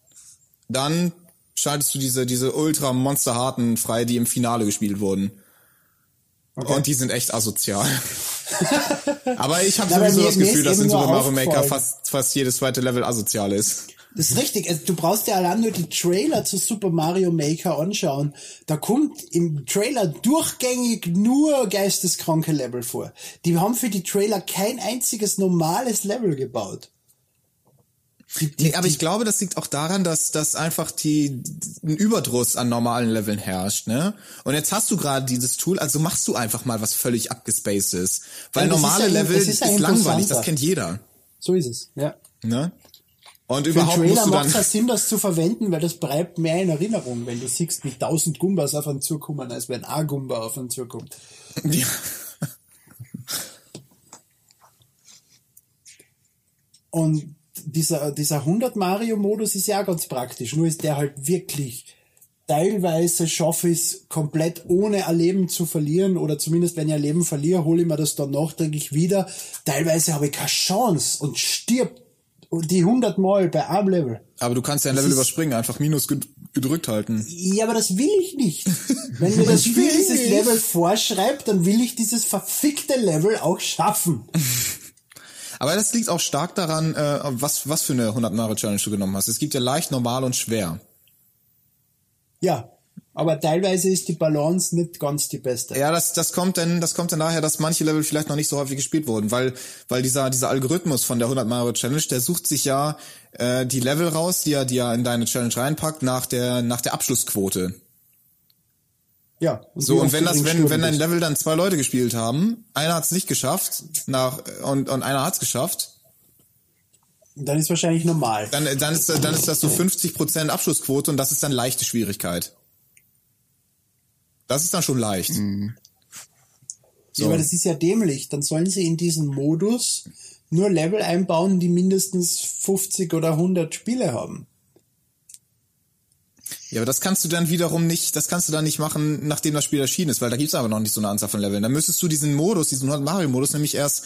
dann schaltest du diese, diese ultra monsterharten frei, die im Finale gespielt wurden. Und die sind echt asozial. Aber ich habe sowieso das Gefühl, dass in Super Mario Maker fast, fast jedes zweite Level asozial ist. Das ist richtig. Also, du brauchst dir allein nur die Trailer zu Super Mario Maker anschauen. Da kommt im Trailer durchgängig nur geisteskranke Level vor. Die haben für die Trailer kein einziges normales Level gebaut. Die, die, Nee, aber ich glaube, das liegt auch daran, dass, dass einfach die, ein Überdruss an normalen Leveln herrscht, ne? Und jetzt hast du gerade dieses Tool, also machst du einfach mal was völlig abgespacedes. Weil Ja, das ist normale ja- Level ist, ist ja langweilig, das kennt jeder, so ist es, ja. ne? Und Für überhaupt musst Trailer du macht es dann, Sinn, das zu verwenden, weil das bleibt mehr in Erinnerung, wenn du siehst, wie tausend Gumbas auf einen zukommen, als wenn ein Gumba auf einen zukommt. ja, Und dieser, dieser 100 Mario Modus ist ja auch ganz praktisch. Nur ist der halt wirklich teilweise schaffe ich es komplett ohne ein Leben zu verlieren oder zumindest wenn ich ein Leben verliere, hole ich mir das dann nachträglich wieder. Teilweise habe ich keine Chance und stirb die 100 Mal bei einem Level. aber du kannst ja ein Level überspringen, einfach Minus ged- gedrückt halten. Ja, aber das will ich nicht. Wenn mir das Spiel dieses. Level vorschreibt, dann will ich dieses verfickte Level auch schaffen. Aber das liegt auch stark daran, äh, was, was für eine 100 Mario Challenge du genommen hast. Es gibt ja leicht, normal und schwer. Ja, aber teilweise ist die Balance nicht ganz die beste. Ja, das, das kommt dann, das kommt dann daher, dass manche Level vielleicht noch nicht so häufig gespielt wurden, weil, weil dieser, dieser Algorithmus von der 100 Mario Challenge, der sucht sich ja äh, die Level raus, die er, die er in deine Challenge reinpackt, nach der, nach der Abschlussquote. Ja. So, wie und wenn das, wenn, wenn ein bist. Level dann zwei Leute gespielt haben, einer hat's nicht geschafft, nach, und, und einer hat's geschafft, Dann ist wahrscheinlich normal. dann, dann ist, dann ist das so 50% Abschlussquote und das ist dann leichte Schwierigkeit. Das ist dann schon leicht. Ja, aber das ist ja dämlich. Dann sollen sie in diesen Modus nur Level einbauen, die mindestens 50 oder 100 Spiele haben. Ja, aber das kannst du dann wiederum nicht, das kannst du dann nicht machen, nachdem das Spiel erschienen ist, weil da gibt's aber noch nicht so eine Anzahl von Leveln. Dann müsstest du diesen Modus, diesen 100 Mario Modus nämlich erst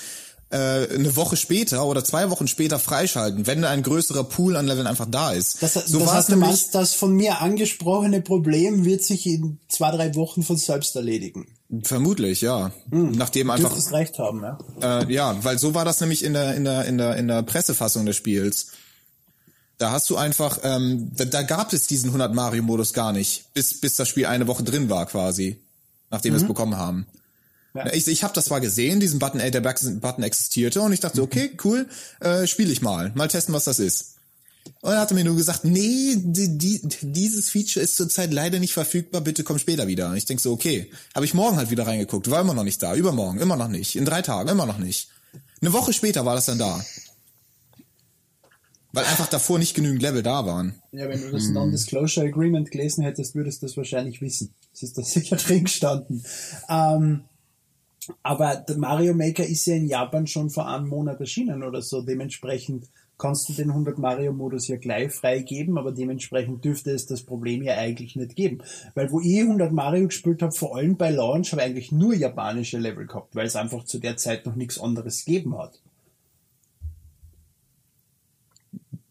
eine Woche später oder zwei Wochen später freischalten, wenn ein größerer Pool an Leveln einfach da ist. Das, so das heißt, du nämlich. das von mir angesprochene Problem wird sich in zwei, drei Wochen von selbst erledigen. Vermutlich, ja. Nachdem Du einfach dürftest recht haben, ja. Äh, ja, weil so war das nämlich in der in der in der in der Pressefassung des Spiels. Da hast du einfach, ähm, da, da gab es diesen 100 Mario Modus gar nicht, bis bis das Spiel eine Woche drin war quasi. nachdem wir es bekommen haben. Ja. Ich, ich habe das zwar gesehen, diesen Button, äh, der Button existierte und ich dachte, okay, cool, äh, spiele ich mal, mal testen, was das ist. Und er hatte mir nur gesagt, nee, die, die, dieses Feature ist zurzeit leider nicht verfügbar, bitte komm später wieder. Und ich denk so, okay, habe ich morgen halt wieder reingeguckt, war immer noch nicht da, übermorgen, immer noch nicht, in drei Tagen, immer noch nicht. Eine Woche später war das dann da. Weil einfach davor nicht genügend Level da waren. Ja, wenn du das Non-Disclosure Agreement gelesen hättest, würdest du das wahrscheinlich wissen. Das ist da sicher drin gestanden. Ähm, aber der Mario Maker ist ja in Japan schon vor einem Monat erschienen oder so. Dementsprechend kannst du den 100 Mario Modus ja gleich freigeben, aber dementsprechend dürfte es das Problem ja eigentlich nicht geben. Weil wo ich 100 Mario gespielt habe, vor allem bei Launch, habe ich eigentlich nur japanische Level gehabt, weil es einfach zu der Zeit noch nichts anderes gegeben hat.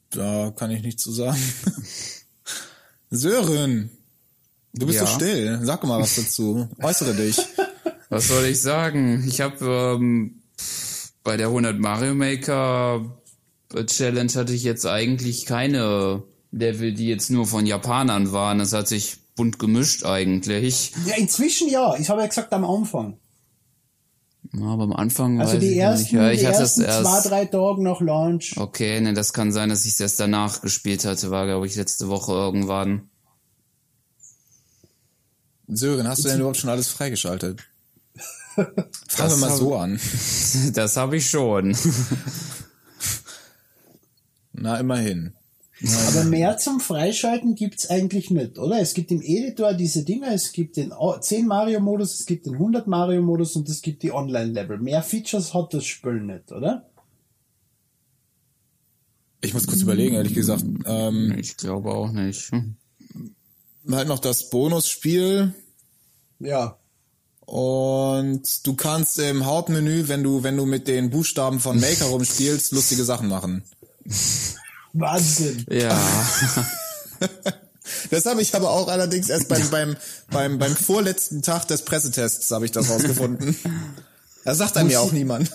Da kann ich nichts zu sagen. Sören, du bist Ja. so still. Sag mal was dazu. Äußere dich. Was soll ich sagen? Ich habe ähm, bei der 100 Mario Maker Challenge hatte ich jetzt eigentlich keine Level, die jetzt nur von Japanern waren. Das hat sich bunt gemischt eigentlich. Ja, inzwischen ja. Ich habe ja gesagt am Anfang. Ja, aber am Anfang Also weiß die ich ersten, nicht. Ja, ich die hatte es ersten erst. zwei, drei Tage nach Launch. Okay, ne, das kann sein, dass ich es erst danach gespielt hatte. War glaube ich letzte Woche irgendwann. Sören, hast du denn überhaupt schon alles freigeschaltet? Fangen wir mal so an. Das habe ich schon. Na, immerhin. Aber mehr zum Freischalten gibt's eigentlich nicht, oder? Es gibt im Editor diese Dinge, es gibt den 10 Mario-Modus, es gibt den 100 Mario-Modus und es gibt die Online-Level. Mehr Features hat das Spiel nicht, oder? Ich muss kurz überlegen, ehrlich gesagt. Ähm, Ich glaube auch nicht. Halt noch das Bonusspiel Ja. Und du kannst im Hauptmenü, wenn du, wenn du mit den Buchstaben von Maker rumspielst, lustige Sachen machen. Wahnsinn. Ja, Das habe ich aber auch allerdings erst beim, beim, beim, beim vorletzten Tag des Pressetests habe ich das rausgefunden. Das sagt einem ja auch niemand.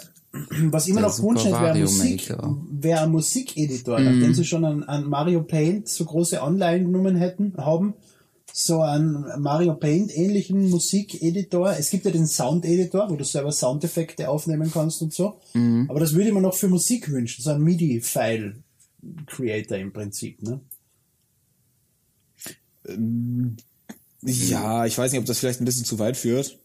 Was immer noch hätte, wäre Mario Musik, Maker. wäre ein Musikeditor, Mhm. nachdem sie schon an, an Mario Paint so große Online genommen hätten, haben, so einen Mario Paint ähnlichen Musikeditor. Es gibt ja den Sound-Editor, wo du selber Soundeffekte aufnehmen kannst und so. Mhm. Aber das würde ich mir noch für Musik wünschen, so ein MIDI-File-Creator im Prinzip, ne? Ja, ich weiß nicht, ob das vielleicht ein bisschen zu weit führt.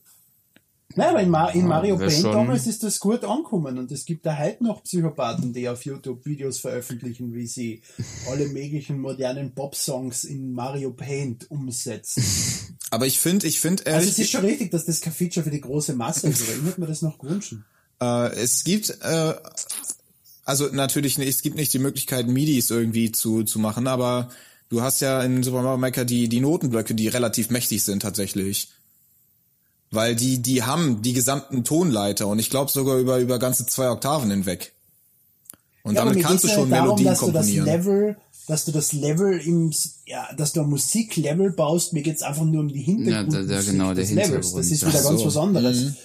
Nein, aber in, Ma in Mario wär Paint damals ist das gut angekommen und es gibt da heute noch Psychopathen, die auf YouTube Videos veröffentlichen, wie sie alle möglichen modernen Pop-Songs in Mario Paint umsetzen. Aber ich finde, ich finde Also ehrlich, es ist schon richtig, dass das kein Feature für die große Masse ist, aber ich hätte mir das noch gewünscht. Äh, es gibt, äh, also natürlich, nicht- es gibt nicht die Möglichkeit, MIDIs irgendwie zu, zu machen, aber du hast ja in Super Mario Maker die, die Notenblöcke, die relativ mächtig sind tatsächlich. Weil die, die haben die gesamten Tonleiter und ich glaube sogar über, über ganze zwei Oktaven hinweg. Und Ja, damit kannst du ja schon nicht darum, Melodien dass du das komponieren. Level, dass du das Level im, ja, dass du ein Musiklevel baust, mir geht's einfach nur um die Hintergrundmusik Ja, da- da genau, der des Levels. Hintergrund, Das ist ja. wieder Ach ganz so. was anderes. Mhm.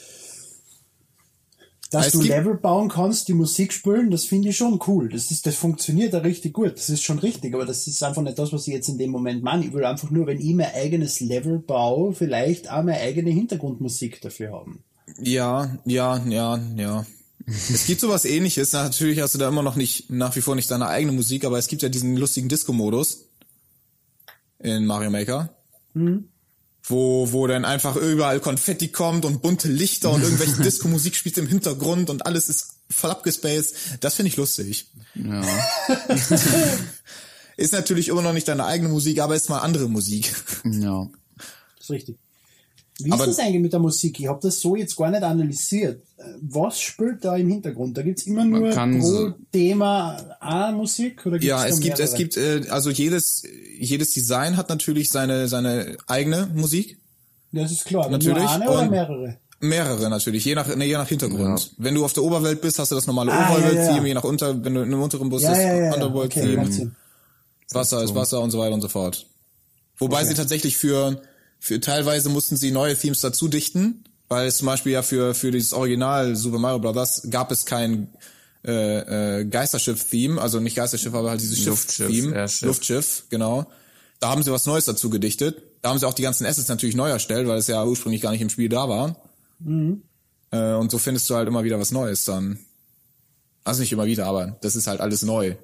Dass Es du Level bauen kannst, die Musik spielen, das finde ich schon cool. Das ist, das funktioniert da richtig gut. Das ist schon richtig, aber das ist einfach nicht das, was ich jetzt in dem Moment meine. Ich will einfach nur, wenn ich mein eigenes Level baue, vielleicht auch meine eigene Hintergrundmusik dafür haben. Ja, ja, ja, ja. Es gibt sowas ähnliches. Na, Natürlich hast du da immer noch nicht, nach wie vor nicht deine eigene Musik, aber es gibt ja diesen lustigen Disco-Modus in Mario Maker. Wo, wo dann einfach überall Konfetti kommt und bunte Lichter und irgendwelche Disco-Musik spielt im Hintergrund und alles ist voll abgespaced. Das finde ich lustig. ja. Ist natürlich immer noch nicht deine eigene Musik, aber ist mal andere Musik. ja. Das ist richtig. Wie Aber- ist das eigentlich mit der Musik? Ich habe das so jetzt gar nicht analysiert. Was spielt da im Hintergrund? Da gibt's immer nur pro so- Thema eine Musik? Oder gibt's Ja, es gibt, es gibt, äh, also jedes, jedes Design hat natürlich seine, seine eigene Musik. Das ist klar. aber natürlich. Nur eine oder Und- mehrere? Mehrere natürlich, je nach, ne, je nach Hintergrund. Ja. Wenn du auf der Oberwelt bist, hast du das normale Ah, ja, Overworld-Theme, ja, ja. je nach unter, wenn du in einem unteren Bus bist, ja, ja. ja. Underworld-Theme, Okay. Wasser ist Wasser und so weiter und so fort. Wobei sie tatsächlich für, für teilweise mussten sie neue Themes dazu dichten, weil es zum Beispiel ja für, für dieses Original Super Mario Brothers gab es kein äh, äh, Geisterschiff-Theme, also nicht Geisterschiff, aber halt dieses Luftschiff, Schiff-Theme. Airschiff. Luftschiff, genau. Da haben sie was Neues dazu gedichtet. Da haben sie auch die ganzen Assets natürlich neu erstellt, weil es ja ursprünglich gar nicht im Spiel da war. Mhm. Äh, und so findest du halt immer wieder was Neues dann. Also nicht immer wieder, aber das ist halt alles neu.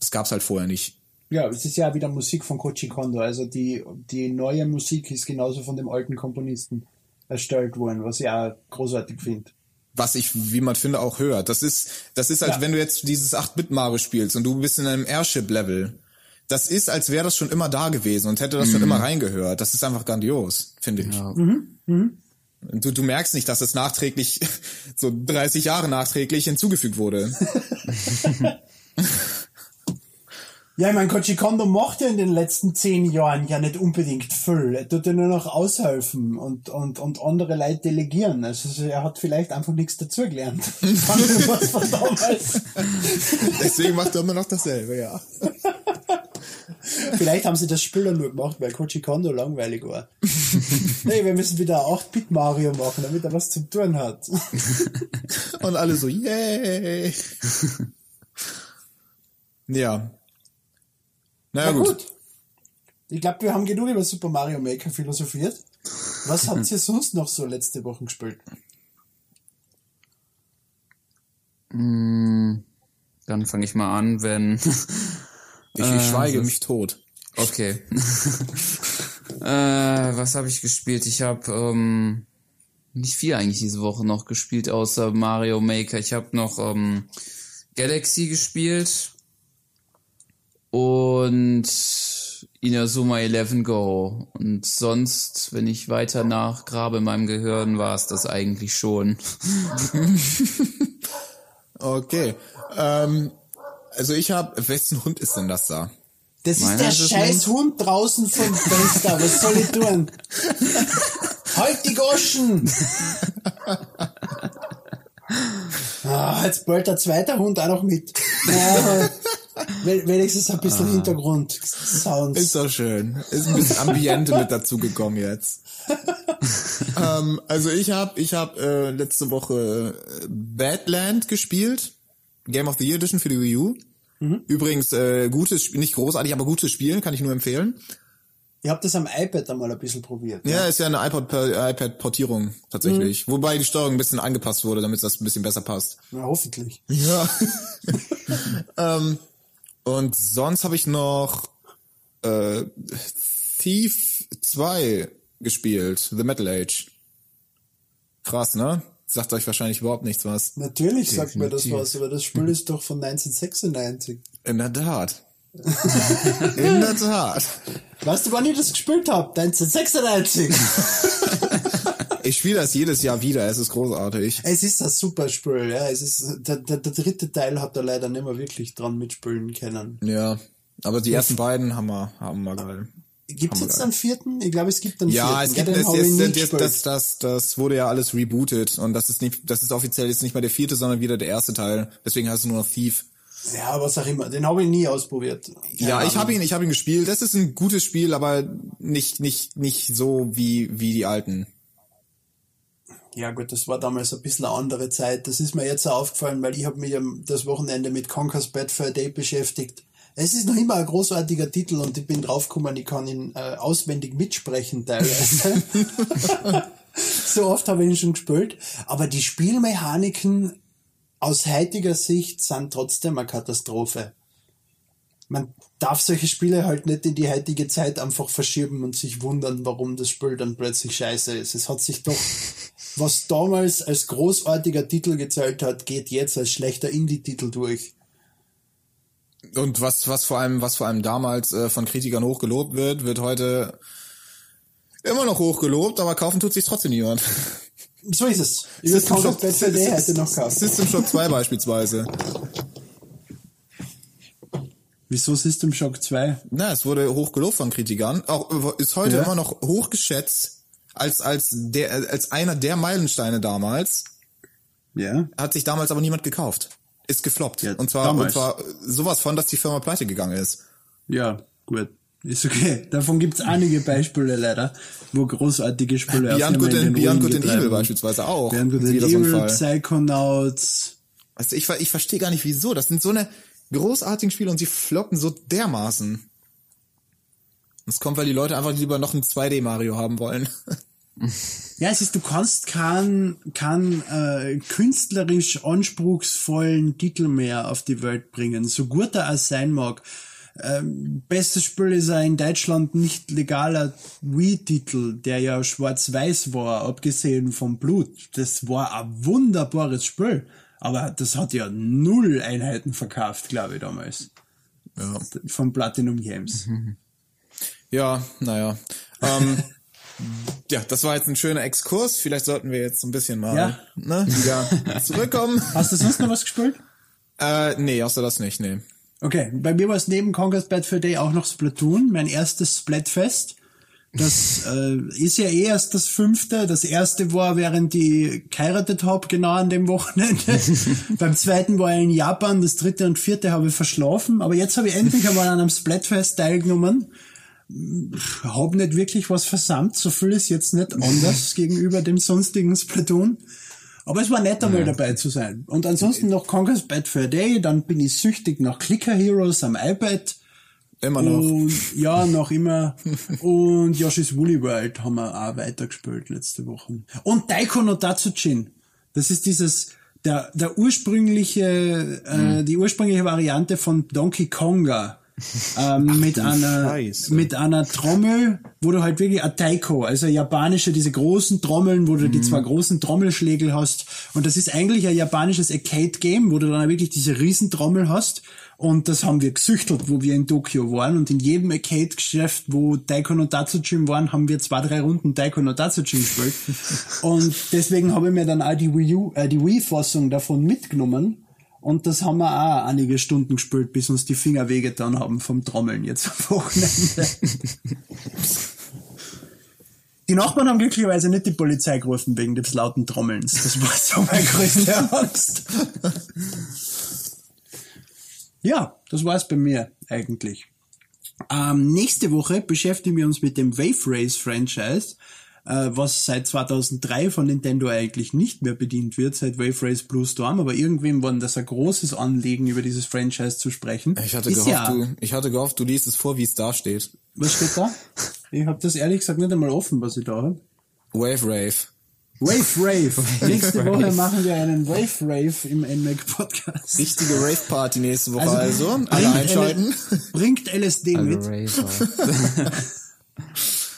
Das gab's halt vorher nicht. Ja, es ist ja wieder Musik von Koji Kondo. Also die, die neue Musik ist genauso von dem alten Komponisten erstellt worden, was ich auch großartig finde. Was ich, wie man finde, auch hört. Das ist, das ist, als Ja. wenn du jetzt dieses 8-Bit-Mario spielst und du bist in einem Airship-Level. Das ist, als wäre das schon immer da gewesen und hätte das schon immer reingehört. Das ist einfach grandios, finde ich. Ja. Und Du, du merkst nicht, dass es nachträglich, so 30 Jahre nachträglich hinzugefügt wurde. Ja, ich mein, Koji Kondo macht ja in den letzten zehn Jahren ja nicht unbedingt viel. Er tut ja nur noch aushelfen und, und, und andere Leute delegieren. Also er hat vielleicht einfach nichts dazugelernt. Deswegen macht er immer noch dasselbe, ja. Vielleicht haben sie das Spiel dann nur gemacht, weil Koji Kondo langweilig war. nee, wir müssen wieder 8-Bit Mario machen, damit er was zu tun hat. Und alle so, yay. ja. Naja, Na gut. gut. Ich glaube, wir haben genug über Super Mario Maker philosophiert. Was habt ihr sonst noch so letzte Woche gespielt? Mm, Dann fange ich mal an, wenn. Ich, ich schweige mich tot. Okay. äh, was habe ich gespielt? Ich habe ähm, nicht viel eigentlich diese Woche noch gespielt, außer Mario Maker. Ich habe noch ähm, Galaxy gespielt und Inazuma 11 Go. Und sonst, wenn ich weiter nachgrabe in meinem Gehirn, war es das eigentlich schon. Okay. Ähm, also ich habe, wessen Hund ist denn das da? Das ist Meiner der ist es scheiß. Hund draußen vom Fenster. Was soll ich tun? halt die Goschen! Ah, jetzt bald der zweite Hund auch noch mit. Ja, we- wenigstens ein bisschen Hintergrund-Sounds. Ist doch schön. Ist ein bisschen Ambiente mit dazu gekommen jetzt. ähm, also ich habe ich hab, äh, letzte Woche äh, Badland gespielt. Game of the Year Edition für die Wii U. Übrigens, äh, gutes Spiel, nicht großartig, aber gutes Spiel, kann ich nur empfehlen. Ich habe das am iPad einmal ein bisschen probiert. Ja, ist ja eine iPad-Portierung tatsächlich. Wobei die Steuerung ein bisschen angepasst wurde, damit das ein bisschen besser passt. Na, hoffentlich. Ja. ähm, und sonst habe ich noch äh, Thief 2 gespielt, The Metal Age. Krass, ne? Sagt euch wahrscheinlich überhaupt nichts was. Natürlich sagt mir das Definitiv. was, aber das Spiel ist doch von 1996. In der Tat. In der Tat. Weißt du, wann ich das gespielt hab? 1996. Ich spiele das jedes Jahr wieder, es ist großartig. es ist ein super Spiel, ja. Es ist, der, der, der dritte Teil hat er leider nicht mehr wirklich dran mitspielen können. Ja. Aber die ersten beiden haben wir, haben wir geil. Gibt es jetzt einen vierten? Ich glaube, es gibt einen Ja, es vierten. gibt den es nie jetzt, das, das, das wurde ja alles rebootet und das ist nicht, das ist offiziell jetzt nicht mehr der vierte, sondern wieder der erste Teil. Deswegen heißt es nur noch Thief. Ja, was auch immer. Den habe ich nie ausprobiert. Keine Ja, ich habe ihn, ich habe ihn gespielt. Das ist ein gutes Spiel, aber nicht, nicht, nicht so wie, wie die alten. Ja gut, das war damals ein bisschen eine andere Zeit. Das ist mir jetzt auch aufgefallen, weil ich habe mich das Wochenende mit Conker's Bad Fur Day beschäftigt. Es ist noch immer ein großartiger Titel und ich bin draufgekommen, ich kann ihn äh, auswendig mitsprechen teilweise. so oft habe ich ihn schon gespielt. Aber die Spielmechaniken aus heutiger Sicht sind trotzdem eine Katastrophe. Man darf solche Spiele halt nicht in die heutige Zeit einfach verschieben und sich wundern, warum das Spiel dann plötzlich scheiße ist. Es hat sich doch, was damals als großartiger Titel gezählt hat, geht jetzt als schlechter Indie-Titel durch. Und was, was vor allem, was vor allem damals äh, von Kritikern hochgelobt wird, wird heute immer noch hochgelobt, aber kaufen tut sich trotzdem niemand. So ist es. Fur Day heute noch kaufen. System Shock 2 beispielsweise. Wieso System Shock 2? Na, es wurde hochgelobt von Kritikern. Auch äh, ist heute Ja. immer noch hochgeschätzt als als der als einer der Meilensteine damals. Ja. Hat sich damals aber niemand gekauft. Ist gefloppt. Ja, und zwar damals. und zwar sowas von, dass die Firma pleite gegangen ist. Ja, gut. Ist okay. Davon gibt's einige Beispiele leider, wo großartige Spiele Beyond Good and Beyond Good and. Evil beispielsweise auch. Beyond Good and Evil. Psychonauts. Also ich, ich verstehe gar nicht wieso. Das sind so eine großartigen Spiele und sie floppen so dermaßen. Das kommt, weil die Leute einfach lieber noch ein 2D Mario haben wollen. Ja, es ist, du kannst keinen kein, äh, künstlerisch anspruchsvollen Titel mehr auf die Welt bringen, so gut er auch sein mag. Ähm, bestes Spiel ist ein in Deutschland nicht legaler Wii-Titel, der ja schwarz-weiß war, abgesehen vom Blut. Das war ein wunderbares Spiel, aber das hat ja null Einheiten verkauft, glaube ich, damals. Ja. Von Platinum Games. Ja, naja. Ähm, ja, das war jetzt ein schöner Exkurs. Vielleicht sollten wir jetzt so ein bisschen mal Ja. ne, wieder zurückkommen. Hast du sonst noch was gespielt? äh, nee, außer das nicht, nee. Okay, bei mir war es neben Conquest Bad Fur Day auch noch Splatoon, mein erstes Splatfest. Das äh, ist ja eh erst das fünfte. Das erste war, während ich geheiratet hab, genau an dem Wochenende. Beim zweiten war ich in Japan, das dritte und vierte habe ich verschlafen. Aber jetzt habe ich endlich einmal an einem Splatfest teilgenommen. Hab nicht wirklich was versammelt, so viel ist jetzt nicht anders gegenüber dem sonstigen Splatoon. Aber es war nett, einmal dabei zu sein. Und ansonsten noch Conquest Bad Fur Day, dann bin ich süchtig nach Clicker Heroes am iPad. Immer noch. Und ja, noch immer. Und Yoshi's Woolly World haben wir auch weitergespielt letzte Woche. Und Daiko no Tatsujin. Das ist dieses, der, der ursprüngliche, äh, die ursprüngliche Variante von Donkey Konga. Ähm, mit einer Scheiße. mit einer Trommel, wo du halt wirklich ein Taiko, also japanische, diese großen Trommeln, wo du die zwei großen Trommelschlägel hast. Und das ist eigentlich ein japanisches Arcade-Game, wo du dann wirklich diese Riesentrommel hast. Und das haben wir gesüchtelt, wo wir in Tokio waren. Und in jedem Arcade-Geschäft, wo Taiko no Tatsujin waren, haben wir zwei, drei Runden Taiko no Tatsujin gespielt. und deswegen habe ich mir dann auch die Wii U, äh, die Wii-Fassung davon mitgenommen. Und das haben wir auch einige Stunden gespielt, bis uns die Finger wehgetan haben vom Trommeln jetzt am Wochenende. Die Nachbarn haben glücklicherweise nicht die Polizei gerufen wegen des lauten Trommelns. Das war so meine größte Angst. Ja, das war's bei mir eigentlich. Ähm, nächste Woche beschäftigen wir uns mit dem Wave Race Franchise, äh, was seit 2003 von Nintendo eigentlich nicht mehr bedient wird, seit Wave Race Blue Storm, aber irgendwem war das ein großes Anliegen, über dieses Franchise zu sprechen. Ich hatte Ist gehofft, ja, du, ich hatte gehofft, du liest es vor, wie es da steht. Was steht da? Ich habe das ehrlich gesagt nicht einmal offen, was ich da habe. Wave Rave. Wave Rave. Nächste Woche machen wir einen Wave Rave im NMAC Podcast. Richtige Rave Party nächste Woche Also, also. Alle bringt einschalten. L- bringt LSD Alle mit.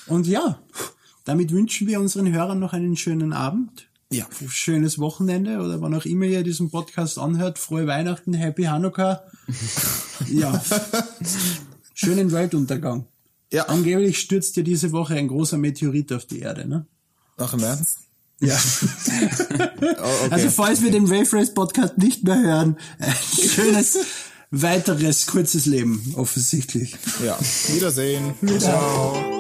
Und ja, damit wünschen wir unseren Hörern noch einen schönen Abend. Ja. Schönes Wochenende oder wann auch immer ihr diesen Podcast anhört. Frohe Weihnachten, Happy Hanukkah. Ja. Schönen Weltuntergang. Ja. Angeblich stürzt ja diese Woche ein großer Meteorit auf die Erde, ne? Ach, im Ernst? Ja. Oh, okay. Also falls wir den Wave Race Podcast nicht mehr hören, ein schönes weiteres kurzes Leben offensichtlich. ja. Wiedersehen. Ciao.